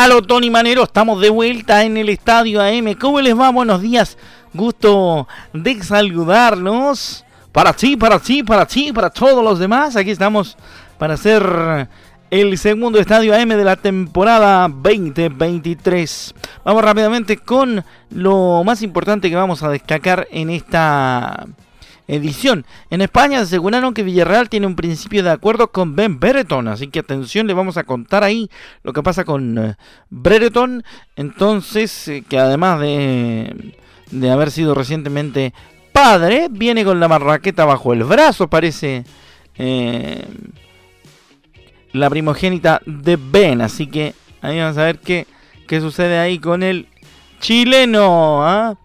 Aló, Tony Manero, estamos de vuelta en el estadio AM. ¿Cómo les va? Buenos días. Gusto de saludarnos. Para ti, para ti, para ti, para todos los demás. Aquí estamos para hacer el segundo estadio AM de la temporada 2023. Vamos rápidamente con lo más importante que vamos a destacar en esta edición. En España aseguraron que Villarreal tiene un principio de acuerdo con Ben Brereton, así que atención, le vamos a contar ahí lo que pasa con eh, Brereton. Entonces, eh, que además de, de haber sido recientemente padre, viene con la marraqueta bajo el brazo, parece eh, la primogénita de Ben, así que ahí vamos a ver qué, qué sucede ahí con el chileno. ¿ah?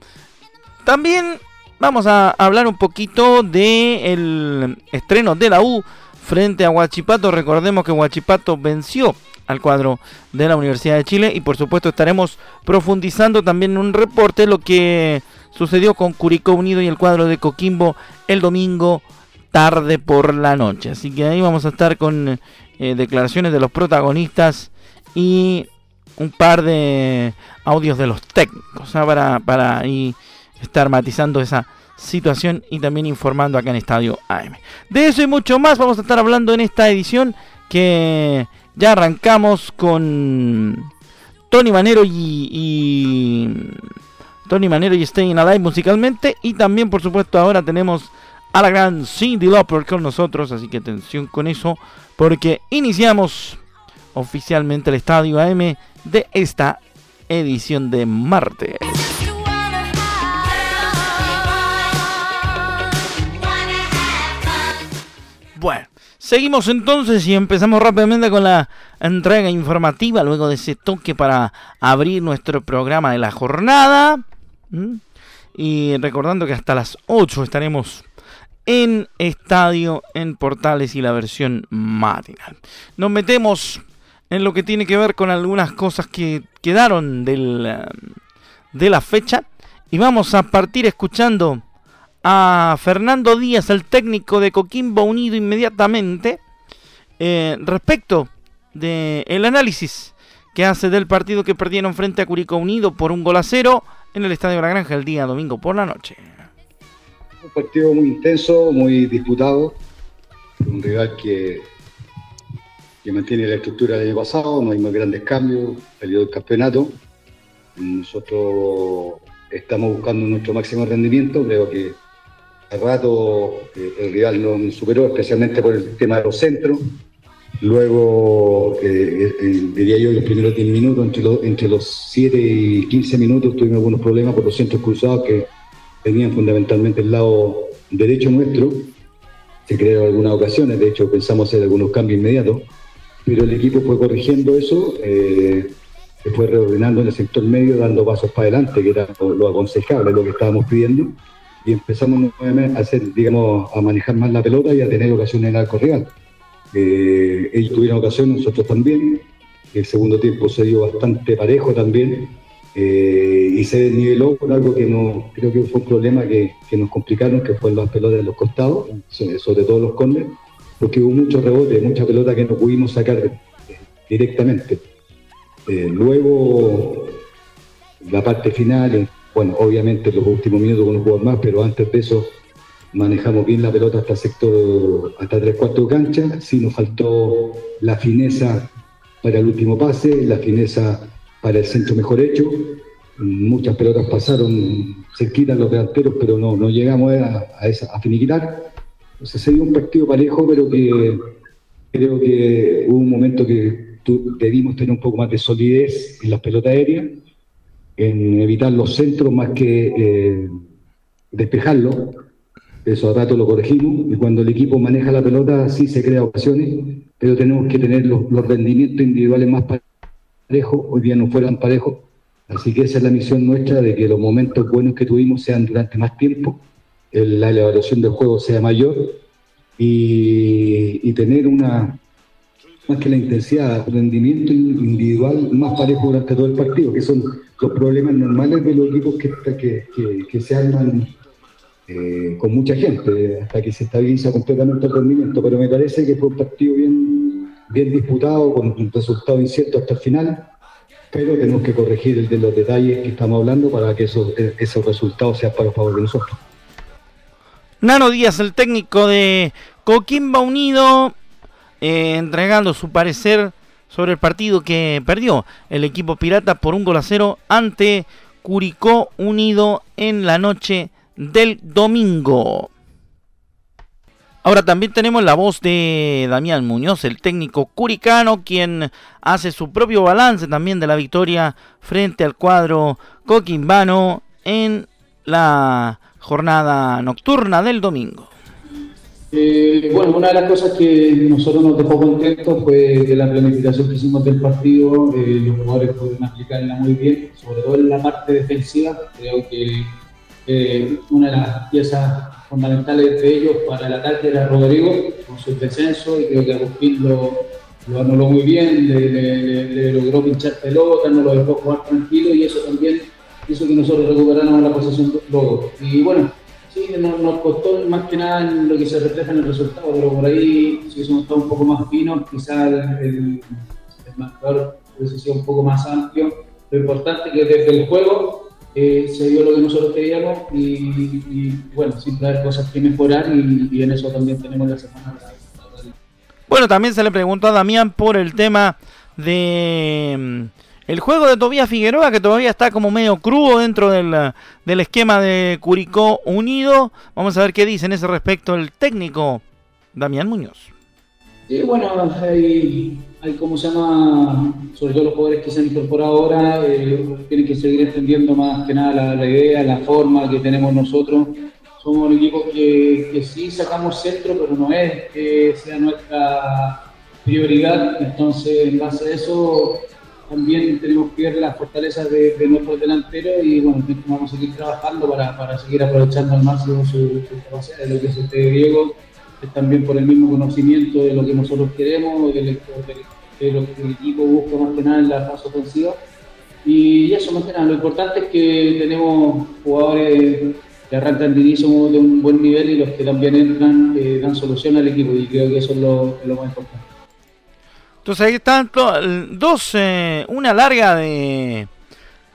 También vamos a hablar un poquito del estreno de la U frente a Huachipato. Recordemos que Huachipato venció al cuadro de la Universidad de Chile y por supuesto estaremos profundizando también en un reporte lo que sucedió con Curicó Unido y el cuadro de Coquimbo el domingo tarde por la noche. Así que ahí vamos a estar con eh, declaraciones de los protagonistas y un par de audios de los técnicos para, para estar matizando esa situación y también informando acá en Estadio AM. De eso y mucho más vamos a estar hablando en esta edición que ya arrancamos con Tony Manero y, Tony Manero y Staying Alive musicalmente y también por supuesto ahora tenemos a la gran Cindy Lauper con nosotros, así que atención con eso porque iniciamos oficialmente el Estadio AM de esta edición de martes. Seguimos entonces y empezamos rápidamente con la entrega informativa, luego de ese toque para abrir nuestro programa de la jornada. Y recordando que hasta las 8 estaremos en estadio, en portales y la versión matinal. Nos metemos en lo que tiene que ver con algunas cosas que quedaron del, de la fecha y vamos a partir escuchando a Fernando Díaz, el técnico de Coquimbo Unido, inmediatamente eh, respecto del el análisis que hace del partido que perdieron frente a Curicó Unido por un gol a cero en el Estadio La Granja el día domingo por la noche. Un partido muy intenso, muy disputado, un rival que, que mantiene la estructura del año pasado, no hay más grandes cambios, peleó el campeonato. Nosotros estamos buscando nuestro máximo rendimiento, creo que al rato eh, el rival nos superó, especialmente por el tema de los centros. Luego, eh, eh, diría yo, los primeros 10 minutos, entre, entre los 7 y 15 minutos, tuvimos algunos problemas por los centros cruzados que venían fundamentalmente del lado derecho nuestro. Se crearon algunas ocasiones, de hecho pensamos hacer algunos cambios inmediatos, pero el equipo fue corrigiendo eso, se fue reordenando en el sector medio, dando pasos para adelante, que era lo, lo aconsejable, lo que estábamos pidiendo y empezamos nuevamente a hacer, digamos, a manejar más la pelota y a tener ocasiones en arco real. Eh, ellos tuvieron ocasiones, nosotros también. El segundo tiempo se dio bastante parejo también eh, y se desniveló por algo que no creo que fue un problema que, nos complicaron, que fue las pelotas de los costados, sobre todo los corners, porque hubo muchos rebotes, mucha pelota que no pudimos sacar eh, directamente. luego, la parte final, bueno, obviamente los últimos minutos con un jugador más, pero antes de eso manejamos bien la pelota hasta sector, hasta tres cuartos de. Sí nos faltó la fineza para el último pase, la fineza para el centro mejor hecho. muchas pelotas pasaron cerquita los delanteros, pero no, no llegamos a, a, esa, a finiquitar. Entonces se un partido parejo, pero que creo que hubo un momento que debimos tener un poco más de solidez en las pelotas aéreas, en evitar los centros más que eh, despejarlos. Eso a rato lo corregimos y cuando el equipo maneja la pelota sí se crea ocasiones, pero tenemos que tener los, rendimientos individuales más parejos. Hoy día no fueron parejos Así que esa es la misión nuestra, de que los momentos buenos que tuvimos sean durante más tiempo, la evaluación del juego sea mayor y, tener una, más que la intensidad, rendimiento individual más parejo durante todo el partido, que son los problemas normales de los equipos que, que, que, se arman eh, con mucha gente, hasta que se estabiliza completamente el rendimiento. Pero me parece que fue un partido bien, bien disputado, con un resultado incierto hasta el final pero tenemos que corregir el de los detalles que estamos hablando para que esos, esos resultados sean para favor de nosotros. Nano Díaz, el técnico de Coquimba Unido, entregando su parecer sobre el partido que perdió el equipo pirata por un gol a cero ante Curicó Unido en la noche del domingo. Ahora también tenemos la voz de Damián Muñoz, el técnico curicano, quien hace su propio balance también de la victoria frente al cuadro coquimbano en la jornada nocturna del domingo. Eh, bueno, una de las cosas que nosotros nos dejó contentos fue que la planificación que hicimos del partido, eh, los jugadores pudieron aplicarla muy bien, sobre todo en la parte defensiva. Creo que eh, una de las piezas fundamentales de ellos para el ataque era Rodrigo, con su descenso, y creo que Agustín lo, anuló muy bien, le, logró pinchar pelota, no lo dejó jugar tranquilo y eso también hizo que nosotros recuperáramos la posesión luego. Y bueno, sí, nos, costó más que nada lo que se refleja en el resultado, pero por ahí si hubiésemos estado un poco más finos, quizás el, el, marcador hubiese sido un poco más amplio. Lo importante es que desde el juego eh, se dio lo que nosotros queríamos y, bueno, siempre hay cosas que mejorar y, en eso también tenemos la semana. Bueno, también se le preguntó a Damián por el tema de el juego de Tobías Figueroa, que todavía está como medio crudo dentro del, del esquema de Curicó Unido. Vamos a ver qué dice en ese respecto el técnico Damián Muñoz. Y bueno, hay, hay como se llama, sobre todo los jugadores que se han incorporado ahora, eh, tienen que seguir entendiendo más que nada la, idea, la forma que tenemos nosotros. Somos un equipo que, que sí sacamos centro, pero no es que sea nuestra prioridad. Entonces, en base a eso, también tenemos que ver las fortalezas de, nuestros delanteros y bueno, vamos a seguir trabajando para, para seguir aprovechando al máximo su, capacidad de lo que es este griego también por el mismo conocimiento de lo que nosotros queremos, de, lo que el equipo busca más que nada en la fase ofensiva. Y eso más que nada, lo importante es que tenemos jugadores que arrancan de inicio de un buen nivel y los que también entran eh, dan solución al equipo y creo que eso es lo, más importante. Entonces ahí están dos, una larga de,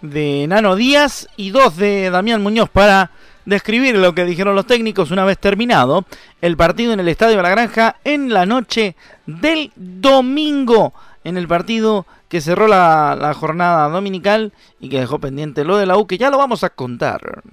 de Nano Díaz y dos de Damián Muñoz para describir lo que dijeron los técnicos una vez terminado el partido en el Estadio de la Granja en la noche del domingo, en el partido que cerró la, la jornada dominical y que dejó pendiente lo de la U, que ya lo vamos a contar.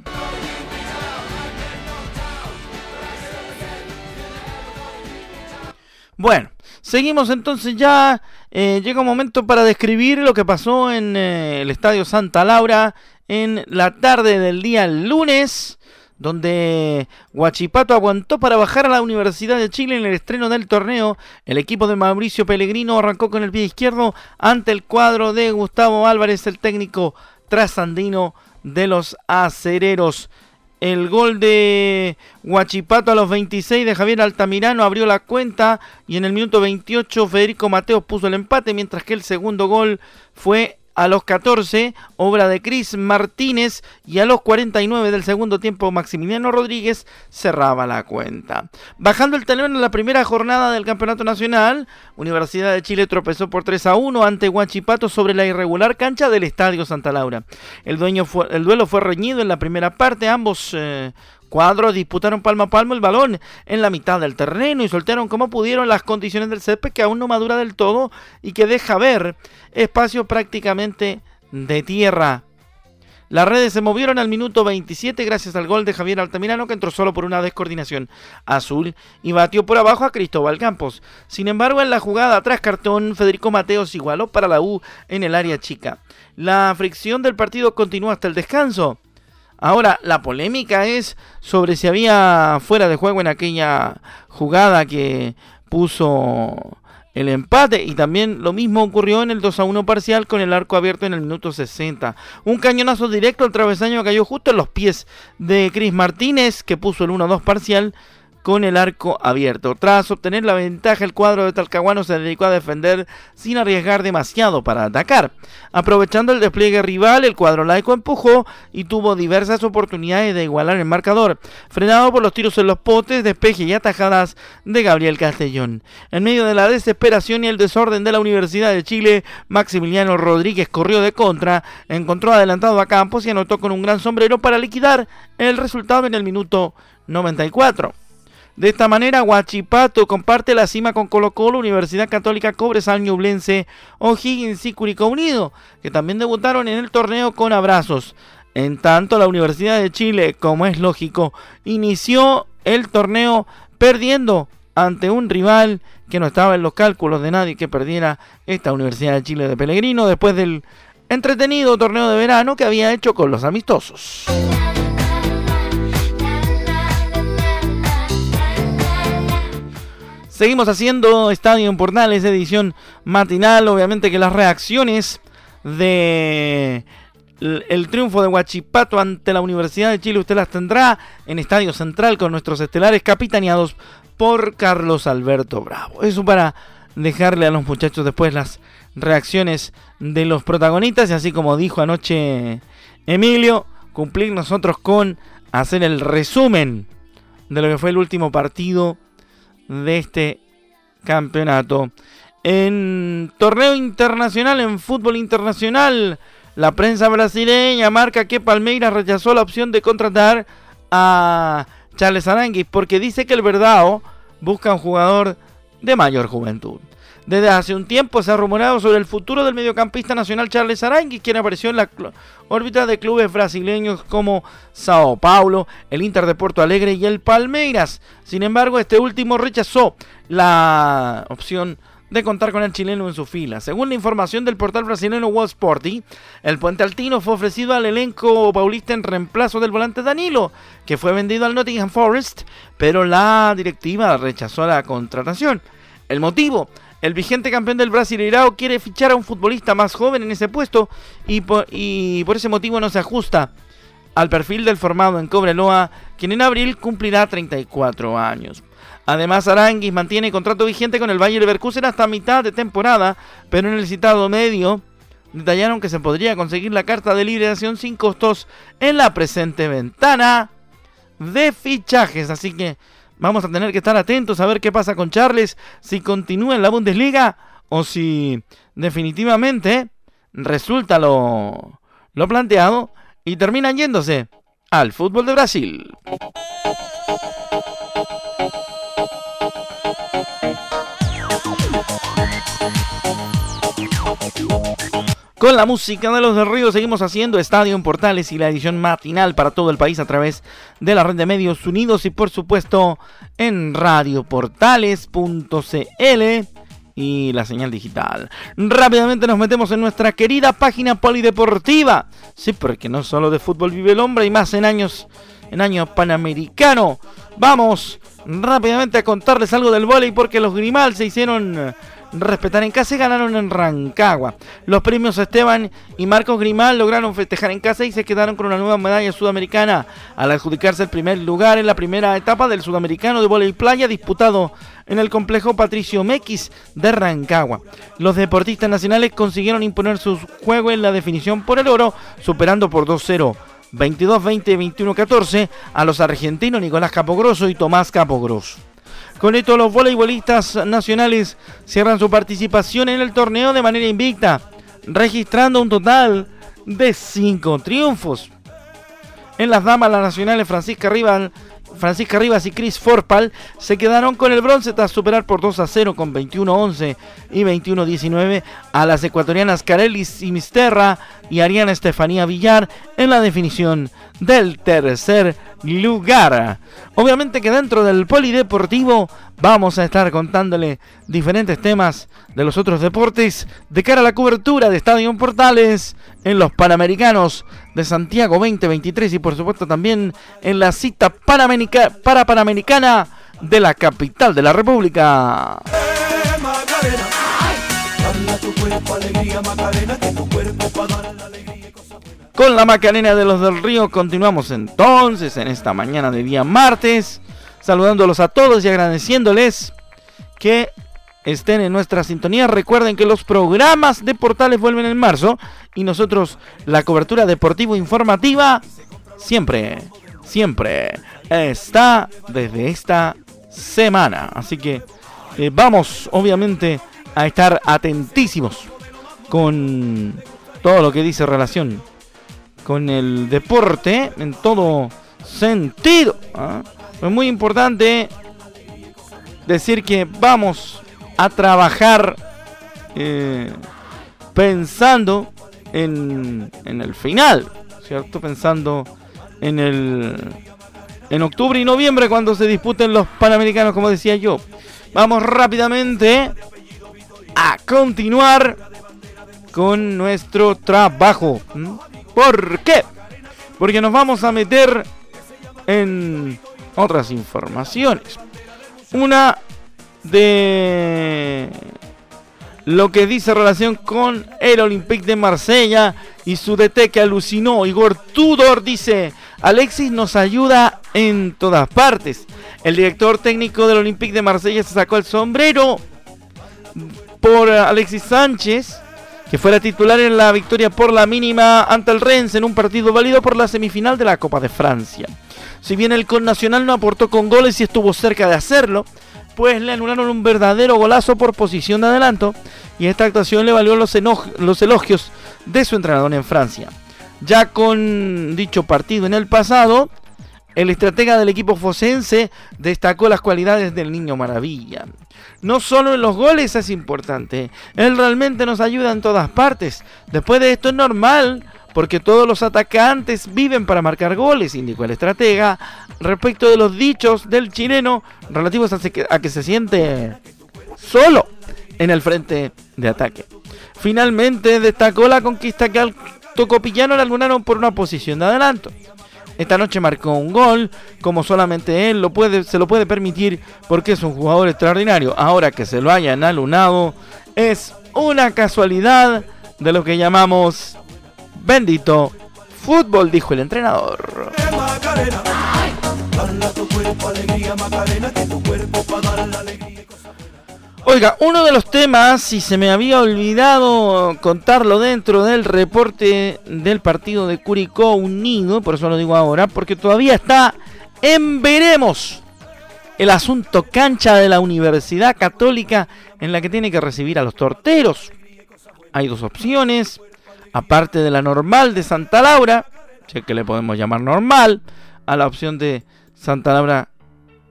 Bueno, seguimos entonces ya. Eh, llega un momento para describir lo que pasó en eh, el Estadio Santa Laura en la tarde del día lunes donde Huachipato aguantó para bajar a la Universidad de Chile en el estreno del torneo. El equipo de Mauricio Pellegrino arrancó con el pie izquierdo ante el cuadro de Gustavo Álvarez, el técnico trasandino de los acereros. El gol de Huachipato a los 26 de Javier Altamirano abrió la cuenta y en el minuto 28 Federico Mateos puso el empate, mientras que el segundo gol fue a los 14, obra de Cris Martínez, y a los 49 del segundo tiempo, Maximiliano Rodríguez cerraba la cuenta. Bajando el telón en la primera jornada del Campeonato Nacional, Universidad de Chile tropezó por 3 a 1 ante Huachipato sobre la irregular cancha del Estadio Santa Laura. El, fue, el duelo fue reñido en la primera parte, ambos eh, Cuadros disputaron palmo a palmo el balón en la mitad del terreno y soltaron como pudieron las condiciones del césped que aún no madura del todo y que deja ver espacio prácticamente de tierra. Las redes se movieron al minuto 27 gracias al gol de Javier Altamirano que entró solo por una descoordinación azul y batió por abajo a Cristóbal Campos. Sin embargo, en la jugada tras cartón, Federico Mateos igualó para la U en el área chica. La fricción del partido continuó hasta el descanso. Ahora, la polémica es sobre si había fuera de juego en aquella jugada que puso el empate y también lo mismo ocurrió en el 2 a 1 parcial con el arco abierto en el minuto 60. Un cañonazo directo al travesaño cayó justo en los pies de Cris Martínez que puso el 1 2 parcial con el arco abierto. Tras obtener la ventaja, el cuadro de Talcahuano se dedicó a defender sin arriesgar demasiado para atacar. Aprovechando el despliegue rival, el cuadro laico empujó y tuvo diversas oportunidades de igualar el marcador, frenado por los tiros en los potes, despeje y atajadas de Gabriel Castellón. En medio de la desesperación y el desorden de la Universidad de Chile, Maximiliano Rodríguez corrió de contra, encontró adelantado a Campos y anotó con un gran sombrero para liquidar el resultado en el minuto 94. De esta manera, Huachipato comparte la cima con Colo Colo, Universidad Católica Cobresal Ñublense, O'Higgins y Curicó Unido, que también debutaron en el torneo con abrazos. En tanto, la Universidad de Chile, como es lógico, inició el torneo perdiendo ante un rival que no estaba en los cálculos de nadie que perdiera esta Universidad de Chile de Pellegrino después del entretenido torneo de verano que había hecho con los amistosos. Seguimos haciendo Estadio en Portales, edición matinal. Obviamente que las reacciones de el triunfo de Huachipato ante la Universidad de Chile usted las tendrá en Estadio Central con nuestros estelares capitaneados por Carlos Alberto Bravo. Eso para dejarle a los muchachos después las reacciones de los protagonistas y así como dijo anoche Emilio, cumplir nosotros con hacer el resumen de lo que fue el último partido de este campeonato. En torneo internacional, en fútbol internacional, la prensa brasileña marca que Palmeiras rechazó la opción de contratar a Charles Aranguis porque dice que el Verdao busca un jugador de mayor juventud. Desde hace un tiempo se ha rumorado sobre el futuro del mediocampista nacional Charles Aranguis, quien apareció en la órbita de clubes brasileños como Sao Paulo, el Inter de Porto Alegre y el Palmeiras. Sin embargo, este último rechazó la opción de contar con el chileno en su fila. Según la información del portal brasileño Wall Sporty, el puente altino fue ofrecido al elenco paulista en reemplazo del volante Danilo, que fue vendido al Nottingham Forest, pero la directiva rechazó la contratación. El motivo, el vigente campeón del Brasileirao quiere fichar a un futbolista más joven en ese puesto y por ese motivo no se ajusta al perfil del formado en Cobreloa, quien en abril cumplirá 34 años. Además, Aranguis mantiene contrato vigente con el Bayer Leverkusen hasta mitad de temporada, pero en el citado medio detallaron que se podría conseguir la carta de liberación sin costos en la presente ventana de fichajes. Así que Vamos a tener que estar atentos a ver qué pasa con Charles, si continúa en la Bundesliga o si definitivamente resulta lo, lo planteado y termina yéndose al fútbol de Brasil. Con la música de los del seguimos haciendo Estadio en Portales y la edición matinal para todo el país a través de la red de medios unidos y por supuesto en radioportales.cl y la señal digital. Rápidamente nos metemos en nuestra querida página polideportiva. Sí, porque no solo de fútbol vive el hombre y más en años en año panamericano. Vamos rápidamente a contarles algo del vóley porque los Grimal se hicieron respetar en casa y ganaron en Rancagua. Los premios Esteban y Marcos Grimal lograron festejar en casa y se quedaron con una nueva medalla sudamericana al adjudicarse el primer lugar en la primera etapa del sudamericano de voleibol playa disputado en el complejo Patricio Mequis de Rancagua. Los deportistas nacionales consiguieron imponer su juego en la definición por el oro, superando por 2-0. 22-20, 21-14 a los argentinos Nicolás Capogroso y Tomás Capogroso. Con esto los voleibolistas nacionales cierran su participación en el torneo de manera invicta, registrando un total de 5 triunfos. En las damas, las nacionales Francisca Rival Francisca Rivas y Chris Forpal se quedaron con el bronce tras superar por 2 a 0 con 21-11 y 21-19 a las ecuatorianas Carelis y Misterra y Ariana Estefanía Villar en la definición del tercer lugar. Obviamente que dentro del polideportivo vamos a estar contándole diferentes temas de los otros deportes de cara a la cobertura de Estadio Portales en los Panamericanos de Santiago 2023 y por supuesto también en la cita para Panamericana de la capital de la República. Con la Macarena de los del Río continuamos entonces en esta mañana de día martes, saludándolos a todos y agradeciéndoles que estén en nuestra sintonía. Recuerden que los programas de portales vuelven en marzo y nosotros la cobertura deportivo informativa siempre, siempre está desde esta semana. Así que eh, vamos obviamente a estar atentísimos con todo lo que dice relación con el deporte en todo sentido. ¿ah? Es muy importante decir que vamos a trabajar eh, pensando en, en, el final, ¿cierto? Pensando en el en octubre y noviembre cuando se disputen los Panamericanos, como decía yo. Vamos rápidamente a continuar con nuestro trabajo. ¿Por qué? Porque nos vamos a meter en otras informaciones. Una de lo que dice relación con el Olympique de Marsella y su DT que alucinó. Igor Tudor dice, Alexis nos ayuda en todas partes. El director técnico del Olympique de Marsella se sacó el sombrero por Alexis Sánchez que fuera titular en la victoria por la mínima ante el Rennes en un partido válido por la semifinal de la Copa de Francia. Si bien el Nacional no aportó con goles y estuvo cerca de hacerlo, pues le anularon un verdadero golazo por posición de adelanto y esta actuación le valió los elogios de su entrenador en Francia. Ya con dicho partido en el pasado, el estratega del equipo fosense destacó las cualidades del niño maravilla. No solo en los goles es importante, él realmente nos ayuda en todas partes. Después de esto es normal, porque todos los atacantes viven para marcar goles, indicó el estratega, respecto de los dichos del chileno relativos a, que se siente solo en el frente de ataque. Finalmente destacó la conquista que al Tocopillano le algunaron por una posición de adelanto. Esta noche marcó un gol, como solamente él lo puede, se lo puede permitir porque es un jugador extraordinario. Ahora que se lo hayan alunado, es una casualidad de lo que llamamos bendito fútbol, dijo el entrenador. Oiga, uno de los temas, si se me había olvidado contarlo dentro del reporte del partido de Curicó Unido, por eso lo digo ahora, porque todavía está en veremos el asunto cancha de la Universidad Católica en la que tiene que recibir a los torteros. Hay dos opciones, aparte de la normal de Santa Laura, que le podemos llamar normal, a la opción de Santa Laura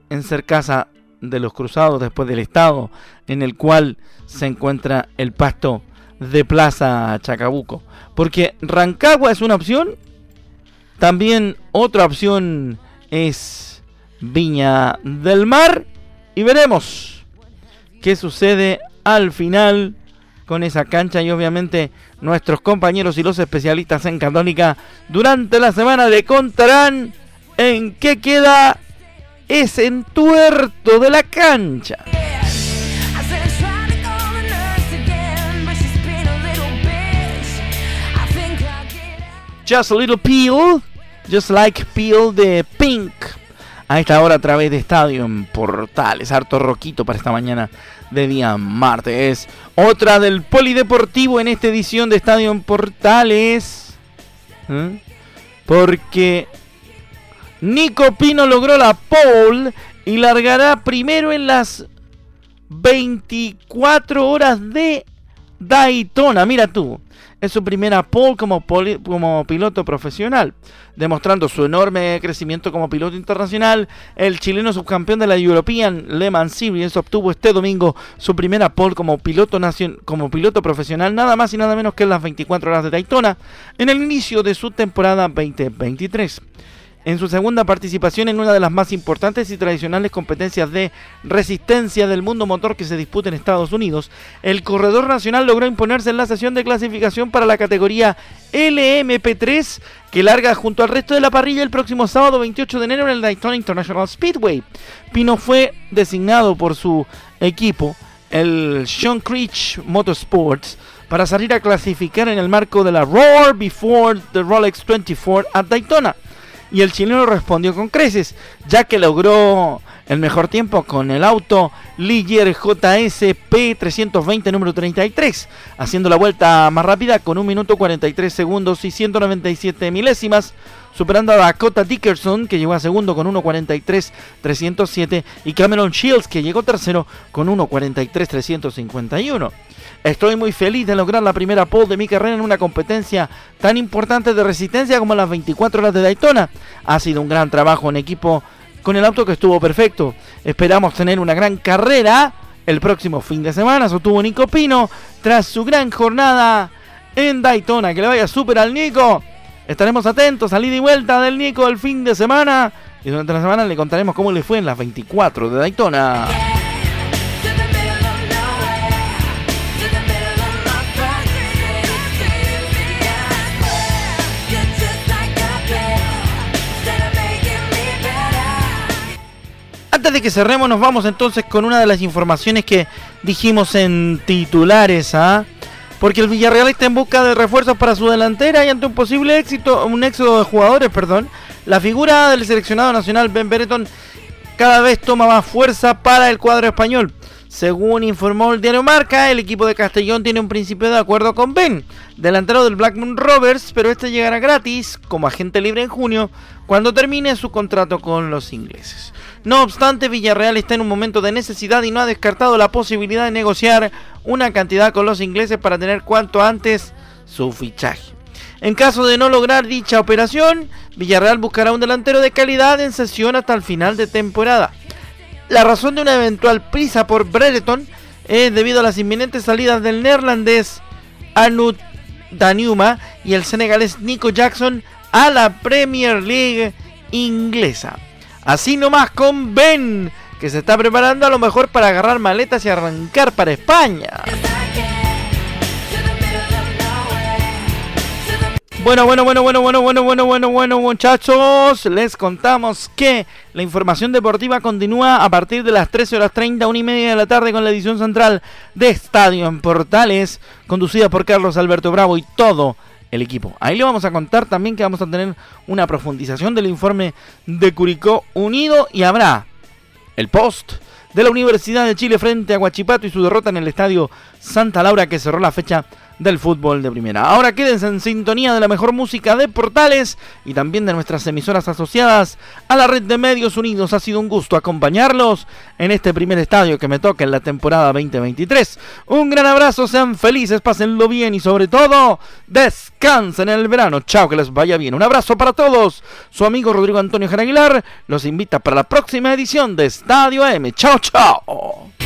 en ser casa de los cruzados después del estado en el cual se encuentra el pasto de Plaza Chacabuco. Porque Rancagua es una opción, también otra opción es Viña del Mar y veremos qué sucede al final con esa cancha y obviamente nuestros compañeros y los especialistas en Católica durante la semana le contarán en qué queda ese entuerto de la cancha. Just a Little Peel, Just Like Peel de Pink. A esta hora a través de Estadio en Portales. Harto roquito para esta mañana de día martes. Otra del Polideportivo en esta edición de Estadio en Portales. ¿eh? Porque Nico Pino logró la pole y largará primero en las 24 horas de Daytona. Mira tú, es su primera pole como, piloto profesional. Demostrando su enorme crecimiento como piloto internacional, el chileno subcampeón de la European Le Mans Series obtuvo este domingo su primera pole como piloto, como piloto profesional, nada más y nada menos que en las 24 horas de Daytona, en el inicio de su temporada 2023 en su segunda participación en una de las más importantes y tradicionales competencias de resistencia del mundo motor que se disputa en Estados Unidos, el corredor nacional logró imponerse en la sesión de clasificación para la categoría LMP3 que larga junto al resto de la parrilla el próximo sábado 28 de enero en el Daytona International Speedway. Pino fue designado por su equipo, el Sean Creech Motorsports, para salir a clasificar en el marco de la Roar Before the Rolex 24 at Daytona y el chileno respondió con creces, ya que logró el mejor tiempo con el auto Ligier JSP 320 número 33, haciendo la vuelta más rápida con 1 minuto 43 segundos y 197 milésimas, superando a Dakota Dickerson que llegó a segundo con 1.43 307 y Cameron Shields que llegó tercero con 1.43 351. Estoy muy feliz de lograr la primera pole de mi carrera en una competencia tan importante de resistencia como las 24 horas de Daytona. Ha sido un gran trabajo en equipo con el auto que estuvo perfecto. Esperamos tener una gran carrera el próximo fin de semana. Sostuvo Nico Pino tras su gran jornada en Daytona. Que le vaya súper al Nico. Estaremos atentos, salida y vuelta del Nico el fin de semana. Y durante la semana le contaremos cómo le fue en las 24 de Daytona. Antes de que cerremos, nos vamos entonces con una de las informaciones que dijimos en titulares, ¿ah? Porque el Villarreal está en busca de refuerzos para su delantera y ante un posible éxito, un éxodo de jugadores, perdón, la figura del seleccionado nacional Ben Bereton cada vez toma más fuerza para el cuadro español. Según informó el diario Marca, el equipo de Castellón tiene un principio de acuerdo con Ben, delantero del Blackburn Rovers, pero este llegará gratis como agente libre en junio cuando termine su contrato con los ingleses. No obstante, Villarreal está en un momento de necesidad y no ha descartado la posibilidad de negociar una cantidad con los ingleses para tener cuanto antes su fichaje. En caso de no lograr dicha operación, Villarreal buscará un delantero de calidad en sesión hasta el final de temporada. La razón de una eventual prisa por Brereton es debido a las inminentes salidas del neerlandés Arnoud Danuma y el senegalés Nico Jackson a la Premier League inglesa. Así nomás con Ben, que se está preparando a lo mejor para agarrar maletas y arrancar para España. Bueno, bueno, bueno, bueno, bueno, bueno, bueno, bueno, bueno, muchachos. Les contamos que la información deportiva continúa a partir de las 13 horas 30, una y media de la tarde con la edición central de Estadio en Portales, conducida por Carlos Alberto Bravo y todo el equipo. Ahí le vamos a contar también que vamos a tener una profundización del informe de Curicó Unido y habrá el post de la Universidad de Chile frente a Guachipato y su derrota en el estadio Santa Laura que cerró la fecha del fútbol de primera. Ahora quédense en sintonía de la mejor música de Portales y también de nuestras emisoras asociadas a la red de medios unidos. Ha sido un gusto acompañarlos en este primer estadio que me toca en la temporada 2023. Un gran abrazo, sean felices, pásenlo bien y sobre todo descansen en el verano. Chao, que les vaya bien. Un abrazo para todos. Su amigo Rodrigo Antonio Jaraguilar los invita para la próxima edición de Estadio M. Chao, chao.